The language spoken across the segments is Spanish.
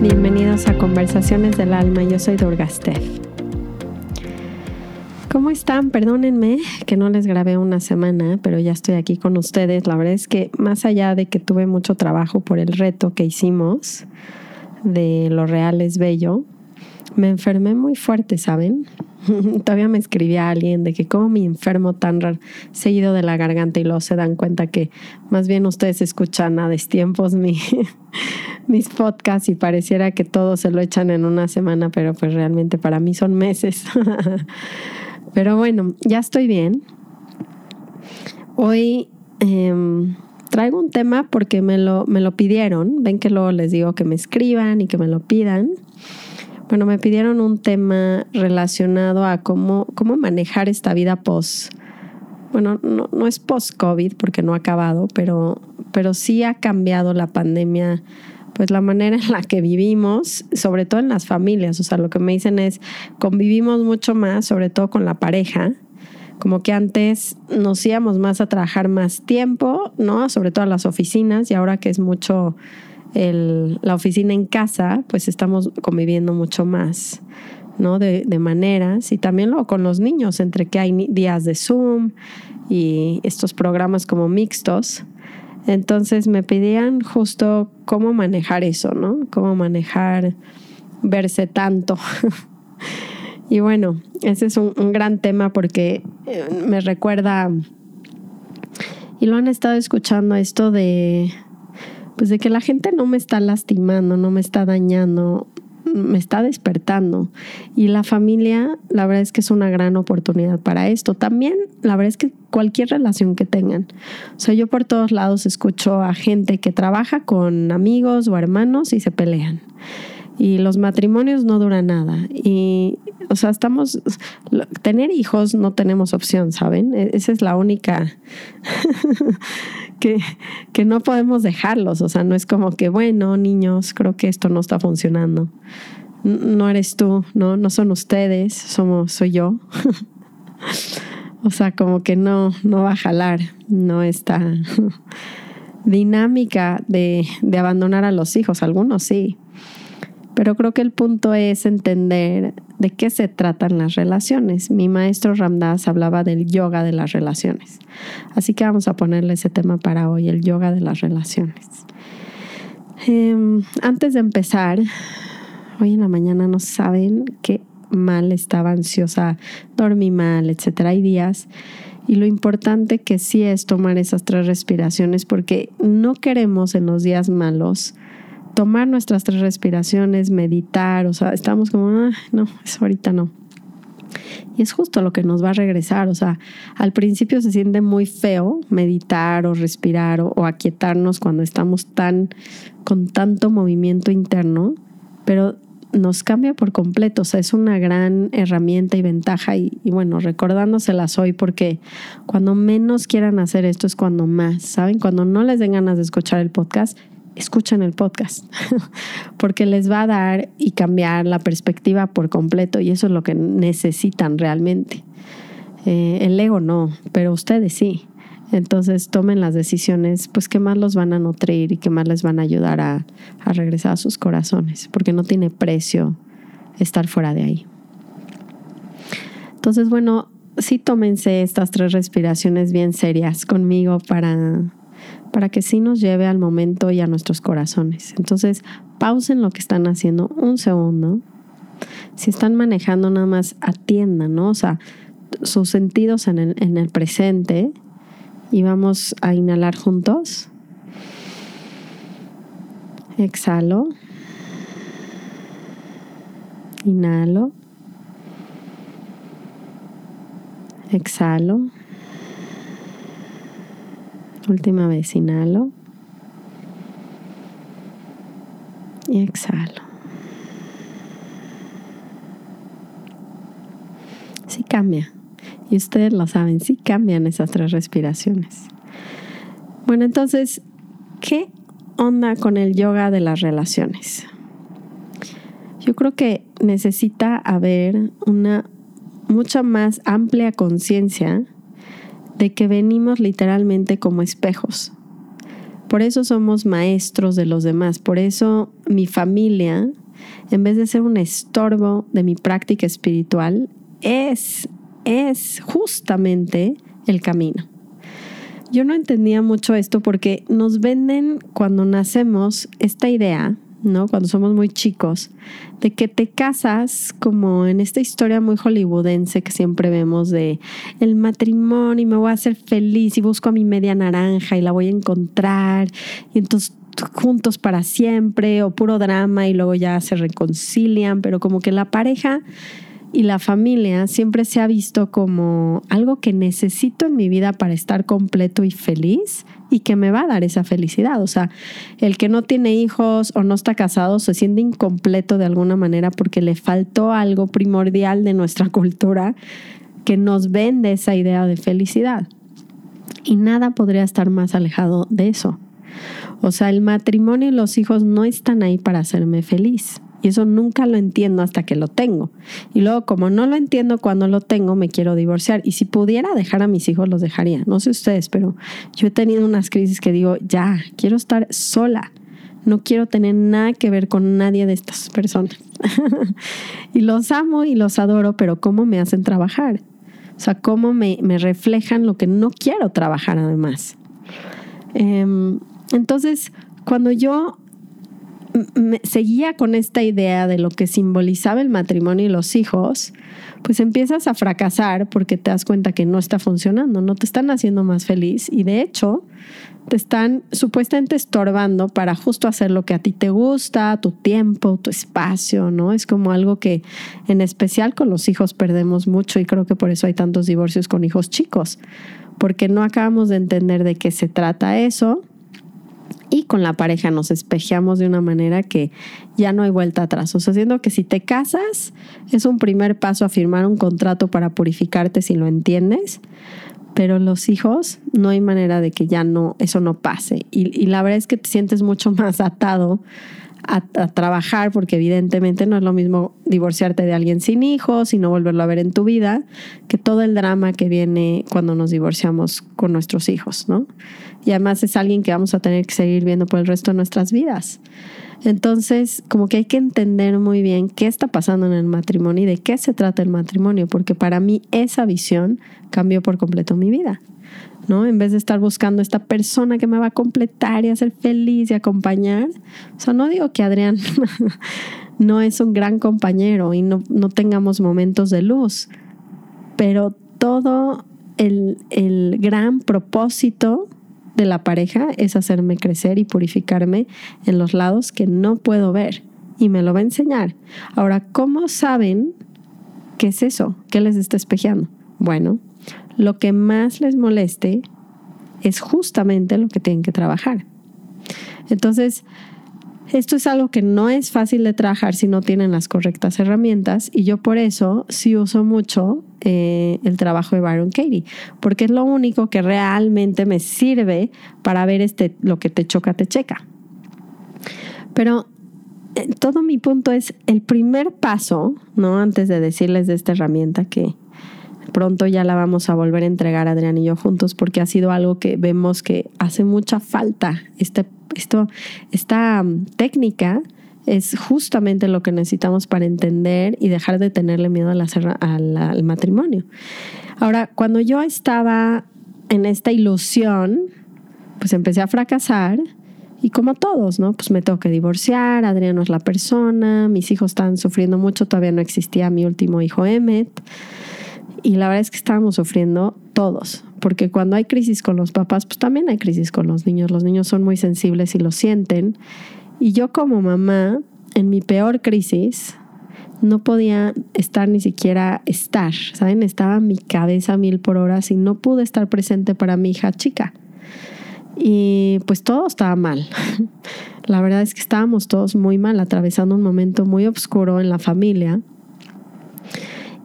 Bienvenidos a Conversaciones del Alma, yo soy Durgastev. ¿Cómo están? Perdónenme que no les grabé una semana, pero ya estoy aquí con ustedes. La verdad es que más allá de que tuve mucho trabajo por el reto que hicimos de lo real es bello, me enfermé muy fuerte, ¿saben? Todavía me escribía alguien de que como mi enfermo tan seguido de la garganta y luego se dan cuenta que más bien ustedes escuchan a destiempos mi, mis podcasts y pareciera que todo se lo echan en una semana, pero pues realmente para mí son meses. pero bueno, ya estoy bien. Hoy em, traigo un tema porque me lo, me lo pidieron. Ven que luego les digo que me escriban y que me lo pidan. Bueno, me pidieron un tema relacionado a cómo, cómo manejar esta vida post. Bueno, no, no es post-COVID porque no ha acabado, pero, pero sí ha cambiado la pandemia, pues la manera en la que vivimos, sobre todo en las familias. O sea, lo que me dicen es, convivimos mucho más, sobre todo con la pareja. Como que antes nos íbamos más a trabajar más tiempo, ¿no? Sobre todo a las oficinas y ahora que es mucho el, la oficina en casa, pues estamos conviviendo mucho más, ¿no? De, de, maneras y también luego con los niños, entre que hay días de Zoom y estos programas como mixtos. Entonces me pedían justo cómo manejar eso, ¿no? Cómo manejar verse tanto. y bueno, ese es un, un gran tema porque eh, me recuerda, y lo han estado escuchando, esto de pues de que la gente no me está lastimando, no me está dañando, me está despertando. Y la familia, la verdad es que es una gran oportunidad para esto. También, la verdad es que cualquier relación que tengan. O sea, yo por todos lados escucho a gente que trabaja con amigos o hermanos y se pelean y los matrimonios no duran nada. Y, o sea, estamos, tener hijos no tenemos opción, ¿saben? E, esa es la única que, que no podemos dejarlos. O sea, no es como que, bueno, niños, creo que esto no está funcionando. No eres tú, no, no son ustedes, somos, soy yo. o sea, como que no, no va a jalar, no está dinámica de, de abandonar a los hijos. Algunos sí, pero creo que el punto es entender de qué se tratan las relaciones. Mi maestro Ramdas hablaba del yoga de las relaciones. Así que vamos a ponerle ese tema para hoy, el yoga de las relaciones. Em, antes de empezar, hoy en la mañana no saben qué mal estaba ansiosa, dormí mal, etcétera. Hay días. Y lo importante que sí es tomar esas tres respiraciones porque no queremos en los días malos tomar nuestras tres respiraciones, meditar, o sea, estamos como, ah, no, eso ahorita no. Y es justo lo que nos va a regresar, o sea, al principio se siente muy feo meditar o respirar o, aquietarnos cuando estamos tan con tanto movimiento interno, pero nos cambia por completo, o sea, es una gran herramienta y ventaja y, bueno, recordándoselas hoy porque cuando menos quieran hacer esto es cuando más, ¿saben? Cuando no les den ganas de escuchar el podcast, escuchen el podcast, porque les va a dar y cambiar la perspectiva por completo y eso es lo que necesitan realmente. Eh, el ego no, pero ustedes sí. Entonces tomen las decisiones pues que más los van a nutrir y que más les van a ayudar a, a regresar a sus corazones, porque no tiene precio estar fuera de ahí. Entonces, bueno, sí tómense estas tres respiraciones bien serias conmigo para para que sí nos lleve al momento y a nuestros corazones. Entonces, pausen lo que están haciendo un segundo. Si están manejando, nada más atiendan, ¿no? O sea, sus sentidos en el, en el presente y vamos a inhalar juntos. Exhalo. Inhalo. Exhalo. Última vez, inhalo. Y exhalo. Sí cambia. Y ustedes lo saben, sí cambian esas tres respiraciones. Bueno, entonces, ¿qué onda con el yoga de las relaciones? Yo creo que necesita haber una mucha más amplia conciencia de que venimos literalmente como espejos. Por eso somos maestros de los demás. Por eso mi familia, en vez de ser un estorbo de mi práctica espiritual, es, es justamente el camino. Yo no entendía mucho esto porque nos venden cuando nacemos esta idea ¿no? Cuando somos muy chicos, de que te casas como en esta historia muy hollywoodense que siempre vemos de el matrimonio y me voy a hacer feliz y busco a mi media naranja y la voy a encontrar y entonces juntos para siempre o puro drama y luego ya se reconcilian, pero como que la pareja y la familia siempre se ha visto como algo que necesito en mi vida para estar completo y feliz y que me va a dar esa felicidad. O sea, el que no tiene hijos o no está casado se siente incompleto de alguna manera porque le faltó algo primordial de nuestra cultura que nos vende esa idea de felicidad. Y nada podría estar más alejado de eso. O sea, el matrimonio y los hijos no están ahí para hacerme feliz. Y eso nunca lo entiendo hasta que lo tengo. Y luego, como no lo entiendo cuando lo tengo, me quiero divorciar. Y si pudiera dejar a mis hijos, los dejaría. No sé ustedes, pero yo he tenido unas crisis que digo, ya, quiero estar sola. No quiero tener nada que ver con nadie de estas personas. y los amo y los adoro, pero ¿cómo me hacen trabajar? O sea, ¿cómo me, me reflejan lo que no quiero trabajar además? Em, entonces, cuando yo seguía con esta idea de lo que simbolizaba el matrimonio y los hijos, pues empiezas a fracasar porque te das cuenta que no está funcionando, no te están haciendo más feliz y de hecho te están supuestamente estorbando para justo hacer lo que a ti te gusta, tu tiempo, tu espacio, ¿no? Es como algo que en especial con los hijos perdemos mucho y creo que por eso hay tantos divorcios con hijos chicos, porque no acabamos de entender de qué se trata eso y con la pareja nos espejeamos de una manera que ya no hay vuelta atrás. O sea, siendo que si te casas es un primer paso a firmar un contrato para purificarte si lo entiendes, pero los hijos no hay manera de que ya no, eso no pase. Y, y la verdad es que te sientes mucho más atado a, trabajar, porque evidentemente no es lo mismo divorciarte de alguien sin hijos y no volverlo a ver en tu vida, que todo el drama que viene cuando nos divorciamos con nuestros hijos, ¿no? Y además es alguien que vamos a tener que seguir viendo por el resto de nuestras vidas. Entonces, como que hay que entender muy bien qué está pasando en el matrimonio y de qué se trata el matrimonio, porque para mí esa visión cambió por completo mi vida. ¿No? En vez de estar buscando esta persona que me va a completar y hacer feliz y acompañar. O sea, no digo que Adrián no es un gran compañero y no, no tengamos momentos de luz, pero todo el, el gran propósito de la pareja es hacerme crecer y purificarme en los lados que no puedo ver y me lo va a enseñar. Ahora, ¿cómo saben qué es eso? ¿Qué les está espejeando? Bueno, lo que más les moleste es justamente lo que tienen que trabajar. Entonces, esto es algo que no es fácil de trabajar si no tienen las correctas herramientas y yo por eso sí uso mucho eh, el trabajo de Byron Katie, porque es lo único que realmente me sirve para ver este, lo que te choca, te checa. Pero eh, todo mi punto es el primer paso, ¿no? Antes de decirles de esta herramienta que, Pronto ya la vamos a volver a entregar Adrián y yo juntos porque ha sido algo que vemos que hace mucha falta. Este, esto, esta um, técnica es justamente lo que necesitamos para entender y dejar de tenerle miedo a al matrimonio. Ahora, cuando yo estaba en esta ilusión, pues empecé a fracasar y como todos, ¿no? Pues me tengo que divorciar, Adrián no es la persona, mis hijos están sufriendo mucho, todavía no existía mi último hijo Emmet. Y la verdad es que estábamos sufriendo todos, porque cuando hay crisis con los papás, pues también hay crisis con los niños. Los niños son muy sensibles y lo sienten. Y yo como mamá, en mi peor crisis, no podía estar ni siquiera estar, ¿saben? Estaba mi cabeza mil por hora y no pude estar presente para mi hija chica. Y pues todo estaba mal. La verdad es que estábamos todos muy mal, atravesando un momento muy oscuro en la familia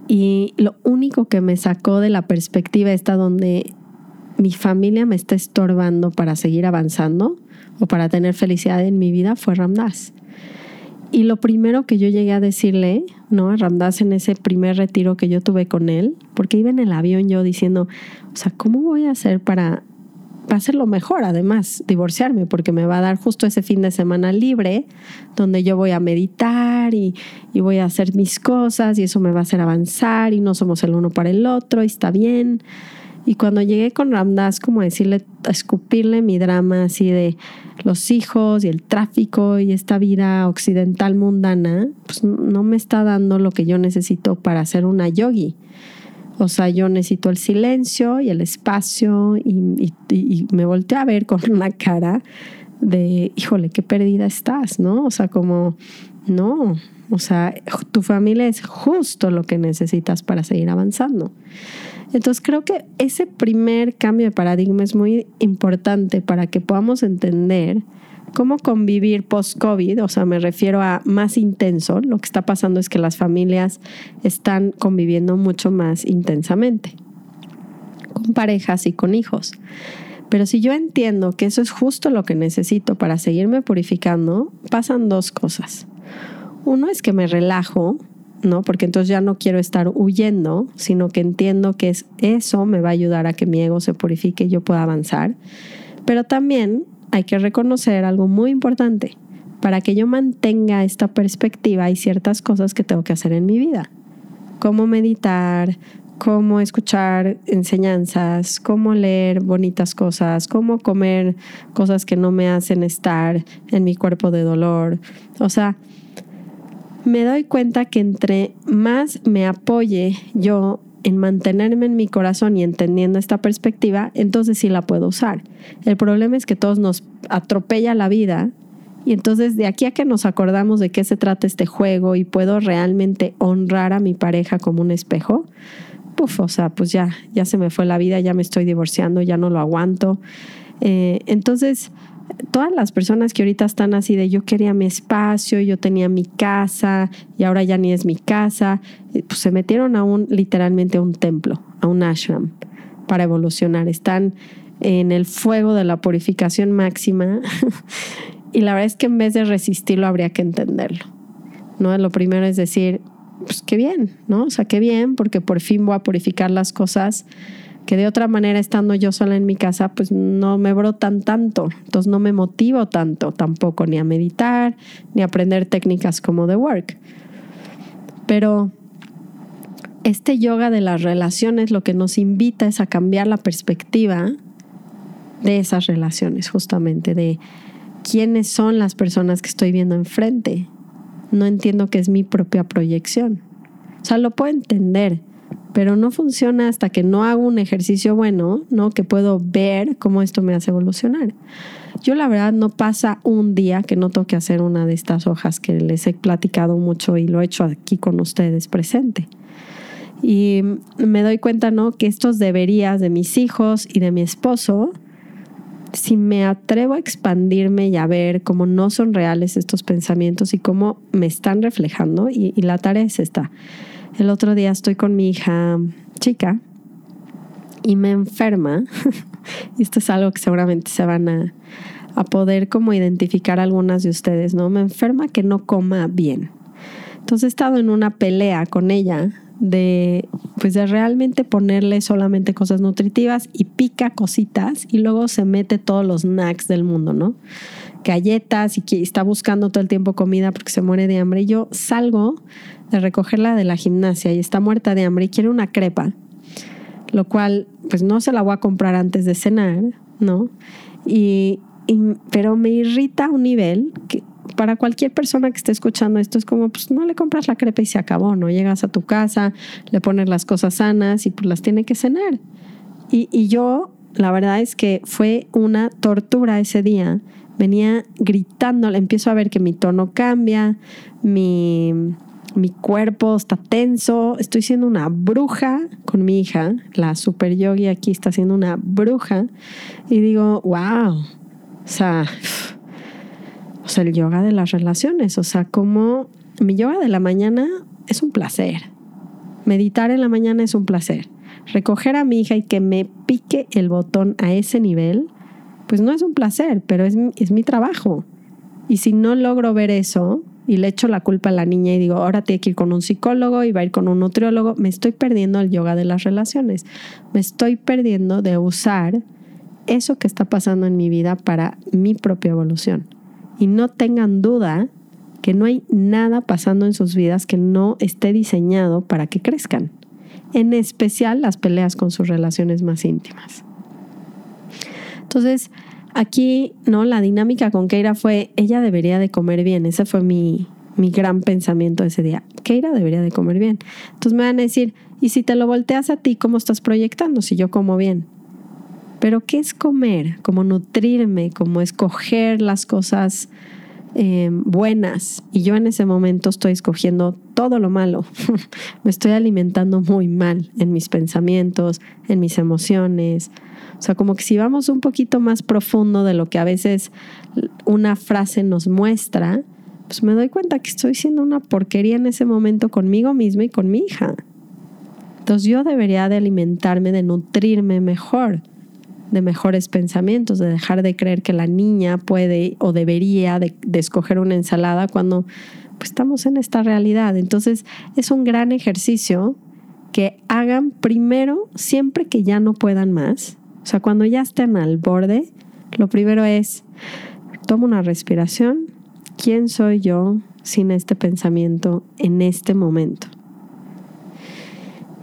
y lo único que me sacó de la perspectiva esta donde mi familia me está estorbando para seguir avanzando o para tener felicidad en mi vida fue Ramdas. Y lo primero que yo llegué a decirle, ¿no? A Ramdas en ese primer retiro que yo tuve con él, porque iba en el avión yo diciendo, o sea, ¿cómo voy a hacer para, para hacerlo mejor? Además, divorciarme, porque me va a dar justo ese fin de semana libre, donde yo voy a meditar y, voy a hacer mis cosas y eso me va a hacer avanzar y no somos el uno para el otro y está bien. Y cuando llegué con Ramdas, como decirle, a escupirle mi drama así de los hijos y el tráfico y esta vida occidental mundana, pues no me está dando lo que yo necesito para ser una yogi. O sea, yo necesito el silencio y el espacio y, y, me volteé a ver con una cara de, híjole, qué perdida estás, ¿no? O sea, como, no, o sea, tu familia es justo lo que necesitas para seguir avanzando. Entonces creo que ese primer cambio de paradigma es muy importante para que podamos entender cómo convivir post-COVID, o sea, me refiero a más intenso, lo que está pasando es que las familias están conviviendo mucho más intensamente, con parejas y con hijos. Pero si yo entiendo que eso es justo lo que necesito para seguirme purificando, pasan dos cosas. Uno es que me relajo ¿no? Porque entonces ya no quiero estar huyendo, sino que entiendo que es, eso me va a ayudar a que mi ego se purifique y yo pueda avanzar. Pero también hay que reconocer algo muy importante. Para que yo mantenga esta perspectiva hay ciertas cosas que tengo que hacer en mi vida. Cómo meditar, cómo escuchar enseñanzas, cómo leer bonitas cosas, cómo comer cosas que no me hacen estar en mi cuerpo de dolor. O sea, me doy cuenta que entre más me apoye yo en mantenerme en mi corazón y entendiendo esta perspectiva, entonces sí la puedo usar. El problema es que todos nos atropella la vida y entonces de aquí a que nos acordamos de qué se trata este juego y puedo realmente honrar a mi pareja como un espejo, puf, o sea, pues ya, ya se me fue la vida, ya me estoy divorciando, ya no lo aguanto. Eh, entonces, todas las personas que ahorita están así de yo quería mi espacio, yo tenía mi casa y ahora ya ni es mi casa, eh, pues se metieron a un literalmente a un templo, a un ashram para evolucionar. Están en el fuego de la purificación máxima y la verdad es que en vez de resistirlo habría que entenderlo. ¿no? Lo primero es decir, pues qué bien, ¿no? O sea, qué bien porque por fin voy a purificar las cosas que de otra manera estando yo sola en mi casa, pues no me brotan tanto, entonces no me motivo tanto tampoco ni a meditar, ni a aprender técnicas como The Work. Pero este yoga de las relaciones lo que nos invita es a cambiar la perspectiva de esas relaciones, justamente, de quiénes son las personas que estoy viendo enfrente. No entiendo que es mi propia proyección. O sea, lo puedo entender, pero no funciona hasta que no hago un ejercicio bueno, ¿no? Que puedo ver cómo esto me hace evolucionar. Yo la verdad no pasa un día que no toque hacer una de estas hojas que les he platicado mucho y lo he hecho aquí con ustedes presente. Y me doy cuenta, ¿no? Que estos deberías de mis hijos y de mi esposo, si me atrevo a expandirme y a ver cómo no son reales estos pensamientos y cómo me están reflejando, y, y la tarea es esta, el otro día estoy con mi hija chica y me enferma. esto es algo que seguramente se van a, a poder como identificar algunas de ustedes, ¿no? Me enferma que no coma bien. Entonces he estado en una pelea con ella de pues de realmente ponerle solamente cosas nutritivas y pica cositas y luego se mete todos los snacks del mundo, ¿no? Galletas y que está buscando todo el tiempo comida porque se muere de hambre. Y yo salgo de recogerla de la gimnasia y está muerta de hambre y quiere una crepa, lo cual pues no se la voy a comprar antes de cenar, ¿no? Y, pero me irrita a un nivel que para cualquier persona que esté escuchando esto es como, pues no le compras la crepa y se acabó, ¿no? Llegas a tu casa, le pones las cosas sanas y pues las tiene que cenar. Y, y yo, la verdad es que fue una tortura ese día. Venía gritando, empiezo a ver que mi tono cambia, mi mi cuerpo está tenso, estoy siendo una bruja con mi hija, la super yogi aquí está siendo una bruja y digo, wow, o sea, o sea, el yoga de las relaciones, o sea, como mi yoga de la mañana es un placer, meditar en la mañana es un placer, recoger a mi hija y que me pique el botón a ese nivel, pues no es un placer, pero es, es mi trabajo. Y si no logro ver eso, y le echo la culpa a la niña y digo, ahora tiene que ir con un psicólogo y va a ir con un nutriólogo, me estoy perdiendo el yoga de las relaciones. Me estoy perdiendo de usar eso que está pasando en mi vida para mi propia evolución. Y no tengan duda que no hay nada pasando en sus vidas que no esté diseñado para que crezcan. En especial las peleas con sus relaciones más íntimas. Entonces, aquí, ¿no? La dinámica con Keira fue, ella debería de comer bien. Ese fue mi, mi gran pensamiento ese día. Keira debería de comer bien. Entonces me van a decir, ¿y si te lo volteas a ti, cómo estás proyectando si yo como bien? Pero ¿qué es comer? Como nutrirme, como escoger las cosas eh, buenas. Y yo en ese momento estoy escogiendo todo lo malo. Me estoy alimentando muy mal en mis pensamientos, en mis emociones. O sea, como que si vamos un poquito más profundo de lo que a veces una frase nos muestra, pues me doy cuenta que estoy siendo una porquería en ese momento conmigo misma y con mi hija. Entonces yo debería de alimentarme, de nutrirme mejor de mejores pensamientos, de dejar de creer que la niña puede o debería de, escoger una ensalada cuando pues, estamos en esta realidad. Entonces es un gran ejercicio que hagan primero siempre que ya no puedan más. O sea, cuando ya estén al borde, lo primero es, tomo una respiración, ¿quién soy yo sin este pensamiento en este momento?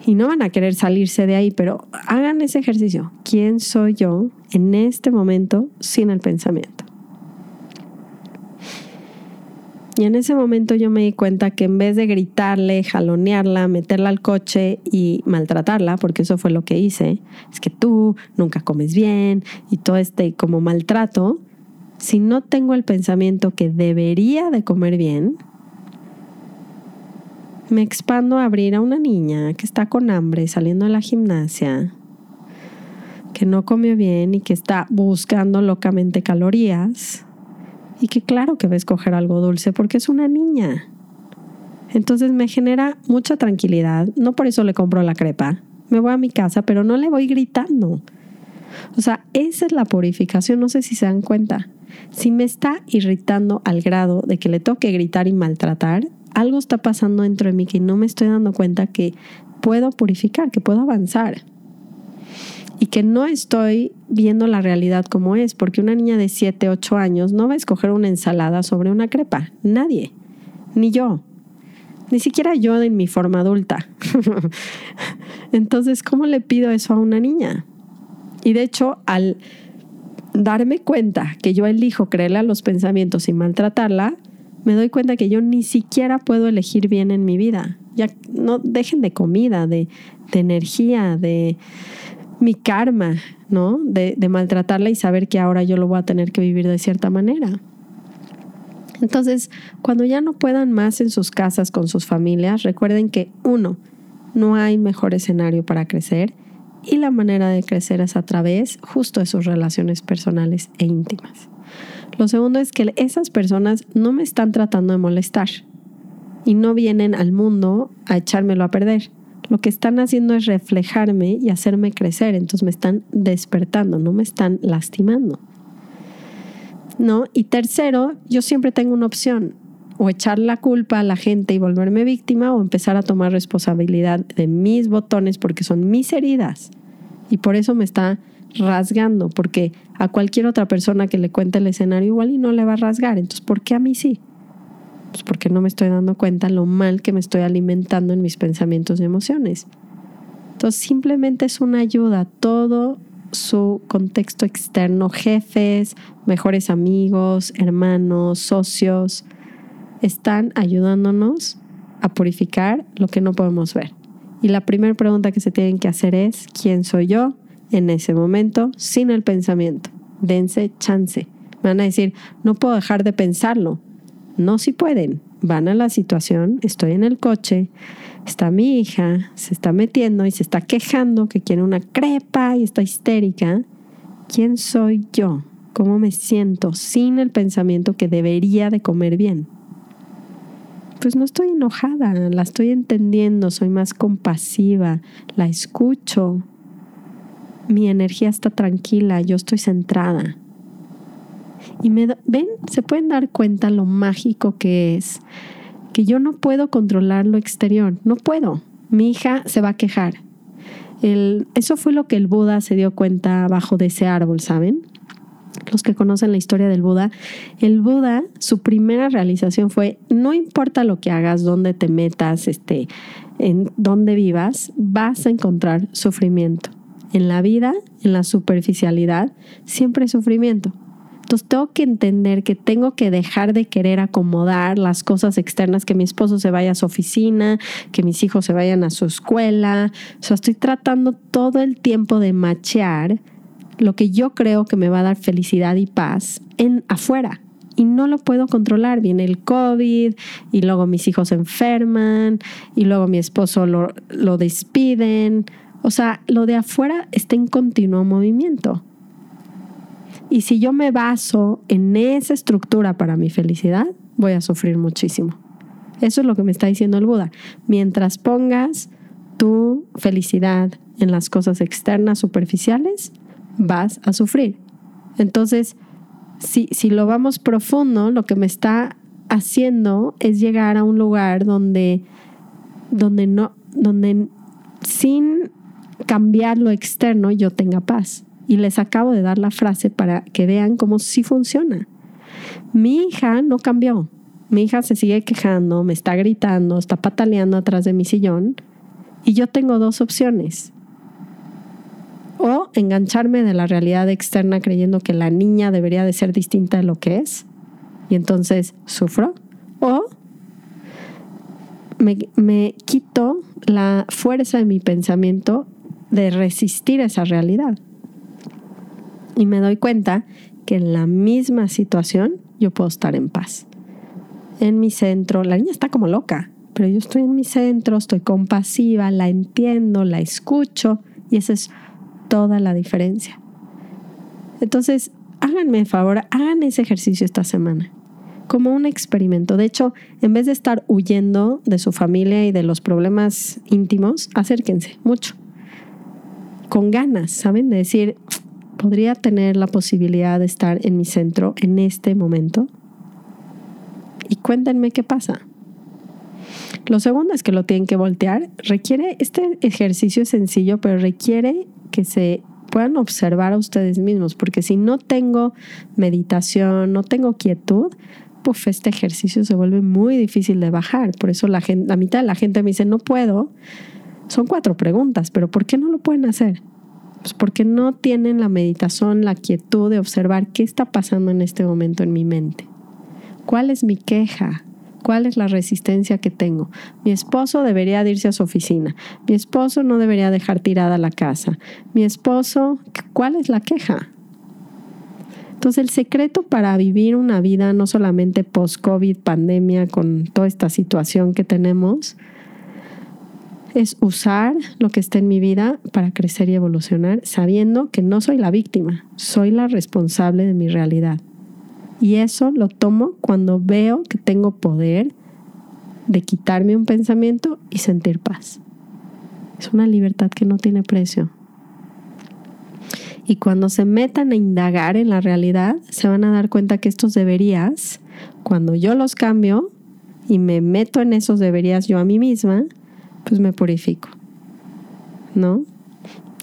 Y no van a querer salirse de ahí, pero hagan ese ejercicio. ¿Quién soy yo en este momento sin el pensamiento? Y en ese momento yo me di cuenta que en vez de gritarle, jalonearla, meterla al coche y maltratarla, porque eso fue lo que hice, es que tú nunca comes bien y todo este como maltrato, si no tengo el pensamiento que debería de comer bien, me expando a abrir a una niña que está con hambre saliendo de la gimnasia, que no comió bien y que está buscando locamente calorías y que claro que va a escoger algo dulce porque es una niña. Entonces me genera mucha tranquilidad, no por eso le compro la crepa, me voy a mi casa, pero no le voy gritando. O sea, esa es la purificación, no sé si se dan cuenta. Si me está irritando al grado de que le toque gritar y maltratar, algo está pasando dentro de mí que no me estoy dando cuenta que puedo purificar, que puedo avanzar. Y que no estoy viendo la realidad como es, porque una niña de 7, 8 años no va a escoger una ensalada sobre una crepa. Nadie. Ni yo. Ni siquiera yo en mi forma adulta. Entonces, ¿cómo le pido eso a una niña? Y de hecho, al darme cuenta que yo elijo creerle los pensamientos y maltratarla, me doy cuenta que yo ni siquiera puedo elegir bien en mi vida. Ya no dejen de comida, de, energía, de mi karma, ¿no? De, de maltratarla y saber que ahora yo lo voy a tener que vivir de cierta manera. Entonces, cuando ya no puedan más en sus casas con sus familias, recuerden que uno, no hay mejor escenario para crecer y la manera de crecer es a través justo de sus relaciones personales e íntimas. Lo segundo es que esas personas no me están tratando de molestar y no vienen al mundo a echármelo a perder. Lo que están haciendo es reflejarme y hacerme crecer, entonces me están despertando, no me están lastimando. ¿No? Y tercero, yo siempre tengo una opción, o echar la culpa a la gente y volverme víctima o empezar a tomar responsabilidad de mis botones porque son mis heridas. Y por eso me está rasgando, porque a cualquier otra persona que le cuente el escenario igual y no le va a rasgar. Entonces, ¿por qué a mí sí? Pues porque no me estoy dando cuenta lo mal que me estoy alimentando en mis pensamientos y emociones. Entonces, simplemente es una ayuda. Todo su contexto externo, jefes, mejores amigos, hermanos, socios, están ayudándonos a purificar lo que no podemos ver. Y la primera pregunta que se tienen que hacer es, ¿quién soy yo? En ese momento sin el pensamiento. Dense chance. Van a decir, no puedo dejar de pensarlo. No si pueden. Van a la situación, estoy en el coche, está mi hija, se está metiendo y se está quejando que quiere una crepa y está histérica. ¿Quién soy yo? ¿Cómo me siento sin el pensamiento que debería de comer bien? Pues no estoy enojada, la estoy entendiendo, soy más compasiva, la escucho, mi energía está tranquila, yo estoy centrada. Y me ven, se pueden dar cuenta lo mágico que es que yo no puedo controlar lo exterior, no puedo. Mi hija se va a quejar. El, eso fue lo que el Buda se dio cuenta abajo de ese árbol, ¿saben? Los que conocen la historia del Buda, el Buda, su primera realización fue, no importa lo que hagas, dónde te metas, este, en dónde vivas, vas a encontrar sufrimiento. En la vida, en la superficialidad, siempre hay sufrimiento. Entonces tengo que entender que tengo que dejar de querer acomodar las cosas externas, que mi esposo se vaya a su oficina, que mis hijos se vayan a su escuela. O sea, estoy tratando todo el tiempo de machear lo que yo creo que me va a dar felicidad y paz en afuera. Y no lo puedo controlar. Viene el COVID y luego mis hijos se enferman y luego mi esposo lo, lo despiden. O sea, lo de afuera está en continuo movimiento. Y si yo me baso en esa estructura para mi felicidad, voy a sufrir muchísimo. Eso es lo que me está diciendo el Buda. Mientras pongas tu felicidad en las cosas externas, superficiales, vas a sufrir. Entonces, si, si lo vamos profundo, lo que me está haciendo es llegar a un lugar donde, donde no, donde sin cambiar lo externo yo tenga paz. Y les acabo de dar la frase para que vean cómo sí funciona. Mi hija no cambió. Mi hija se sigue quejando, me está gritando, está pataleando atrás de mi sillón. Y yo tengo dos opciones. O engancharme de la realidad externa creyendo que la niña debería de ser distinta de lo que es. Y entonces sufro. O me, me quito la fuerza de mi pensamiento de resistir esa realidad y me doy cuenta que en la misma situación yo puedo estar en paz. En mi centro, la niña está como loca, pero yo estoy en mi centro, estoy compasiva, la entiendo, la escucho y esa es toda la diferencia. Entonces, háganme favor, hagan ese ejercicio esta semana como un experimento. De hecho, en vez de estar huyendo de su familia y de los problemas íntimos, acérquense mucho. Con ganas, ¿saben? De decir, podría tener la posibilidad de estar en mi centro en este momento? Y cuéntenme qué pasa. Lo segundo es que lo tienen que voltear. Requiere, este ejercicio es sencillo, pero requiere que se puedan observar a ustedes mismos, porque si no tengo meditación, no tengo quietud, pues este ejercicio se vuelve muy difícil de bajar. Por eso la, gente, la mitad de la gente me dice, no puedo. Son cuatro preguntas, pero ¿por qué no lo pueden hacer? Pues porque no tienen la meditación, la quietud de observar qué está pasando en este momento en mi mente. ¿Cuál es mi queja? ¿Cuál es la resistencia que tengo? Mi esposo debería irse a su oficina. Mi esposo no debería dejar tirada la casa. Mi esposo, ¿cuál es la queja? Entonces el secreto para vivir una vida no solamente post-COVID, pandemia, con toda esta situación que tenemos, es usar lo que está en mi vida para crecer y evolucionar, sabiendo que no soy la víctima, soy la responsable de mi realidad. Y eso lo tomo cuando veo que tengo poder de quitarme un pensamiento y sentir paz. Es una libertad que no tiene precio. Y cuando se metan a indagar en la realidad, se van a dar cuenta que estos deberías, cuando yo los cambio y me meto en esos deberías yo a mí misma, pues me purifico, ¿no?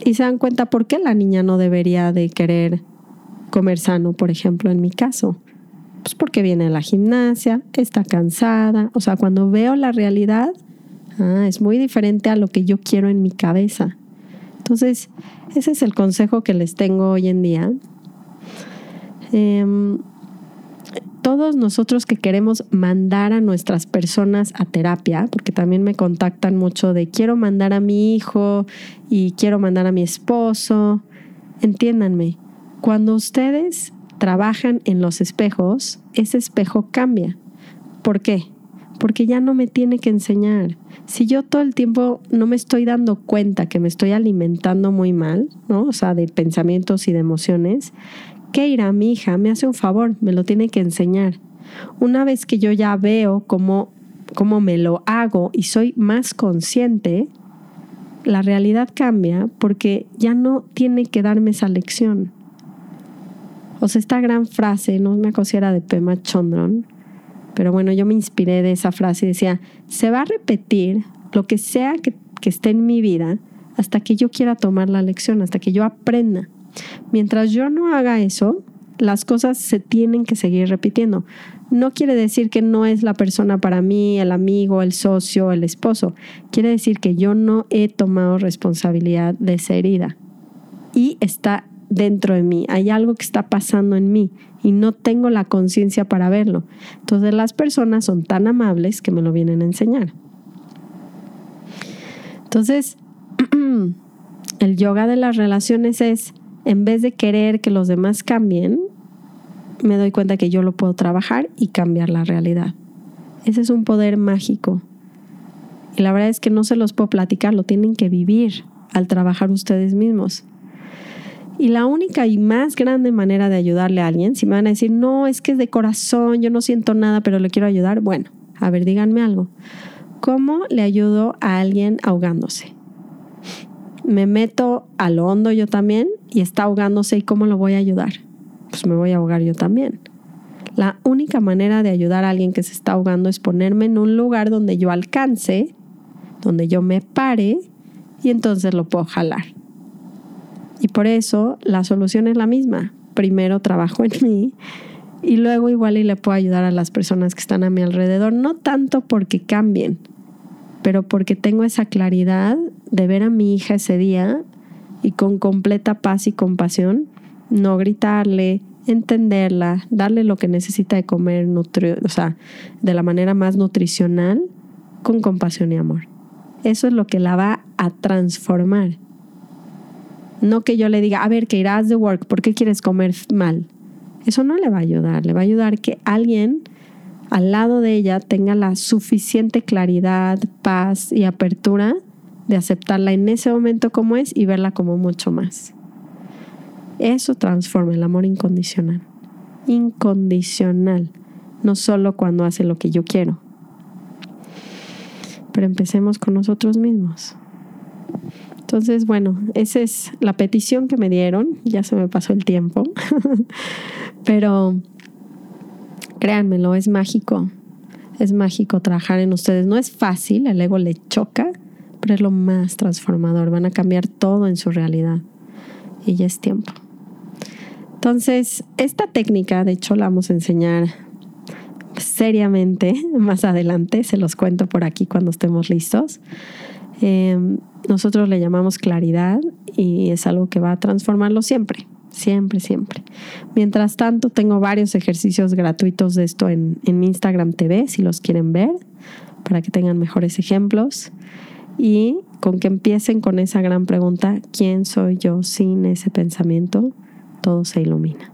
Y se dan cuenta por qué la niña no debería de querer comer sano, por ejemplo, en mi caso. Pues porque viene a la gimnasia, está cansada, o sea, cuando veo la realidad, ah, es muy diferente a lo que yo quiero en mi cabeza. Entonces, ese es el consejo que les tengo hoy en día. Eh, todos nosotros que queremos mandar a nuestras personas a terapia, porque también me contactan mucho de quiero mandar a mi hijo y quiero mandar a mi esposo, entiéndanme, cuando ustedes trabajan en los espejos, ese espejo cambia. ¿Por qué? Porque ya no me tiene que enseñar. Si yo todo el tiempo no me estoy dando cuenta que me estoy alimentando muy mal, ¿no? O sea, de pensamientos y de emociones, Keira, mi hija, me hace un favor, me lo tiene que enseñar. Una vez que yo ya veo cómo, cómo me lo hago y soy más consciente, la realidad cambia porque ya no tiene que darme esa lección. O sea, esta gran frase, no me acuerdo si era de Pema Chondron, pero bueno, yo me inspiré de esa frase y decía, se va a repetir lo que sea que, que esté en mi vida hasta que yo quiera tomar la lección, hasta que yo aprenda. Mientras yo no haga eso, las cosas se tienen que seguir repitiendo. No quiere decir que no es la persona para mí, el amigo, el socio, el esposo. Quiere decir que yo no he tomado responsabilidad de esa herida. Y está dentro de mí. Hay algo que está pasando en mí y no tengo la conciencia para verlo. Entonces las personas son tan amables que me lo vienen a enseñar. Entonces, el yoga de las relaciones es, en vez de querer que los demás cambien, me doy cuenta que yo lo puedo trabajar y cambiar la realidad. Ese es un poder mágico. Y la verdad es que no se los puedo platicar, lo tienen que vivir al trabajar ustedes mismos. Y la única y más grande manera de ayudarle a alguien, si me van a decir, no, es que es de corazón, yo no siento nada, pero le quiero ayudar, bueno, a ver, díganme algo. ¿Cómo le ayudo a alguien ahogándose? Me meto a lo hondo yo también y está ahogándose y ¿cómo lo voy a ayudar? Pues me voy a ahogar yo también. La única manera de ayudar a alguien que se está ahogando es ponerme en un lugar donde yo alcance, donde yo me pare y entonces lo puedo jalar. Y por eso la solución es la misma. Primero trabajo en mí y luego igual y le puedo ayudar a las personas que están a mi alrededor, no tanto porque cambien, pero porque tengo esa claridad de ver a mi hija ese día y con completa paz y compasión, no gritarle, entenderla, darle lo que necesita de comer, o sea, de la manera más nutricional, con compasión y amor. Eso es lo que la va a transformar. No que yo le diga, a ver, que irás de work, ¿por qué quieres comer mal? Eso no le va a ayudar, le va a ayudar que alguien al lado de ella tenga la suficiente claridad, paz y apertura de aceptarla en ese momento como es y verla como mucho más. Eso transforma el amor incondicional. Incondicional. No solo cuando hace lo que yo quiero. Pero empecemos con nosotros mismos. Entonces, bueno, esa es la petición que me dieron. Ya se me pasó el tiempo. Pero créanmelo, es mágico. Es mágico trabajar en ustedes. No es fácil, el ego le choca, pero es lo más transformador. Van a cambiar todo en su realidad. Y ya es tiempo. Entonces, esta técnica, de hecho, la vamos a enseñar seriamente más adelante. Se los cuento por aquí cuando estemos listos. Em, nosotros le llamamos claridad y es algo que va a transformarlo siempre. Siempre, siempre. Mientras tanto, tengo varios ejercicios gratuitos de esto en, mi Instagram TV, si los quieren ver, para que tengan mejores ejemplos. Y con que empiecen con esa gran pregunta, ¿quién soy yo sin ese pensamiento? Todo se ilumina.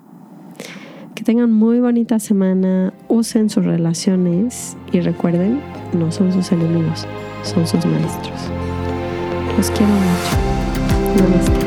Que tengan muy bonita semana, usen sus relaciones y recuerden, no son sus enemigos, son sus maestros. Los quiero mucho. Namaste.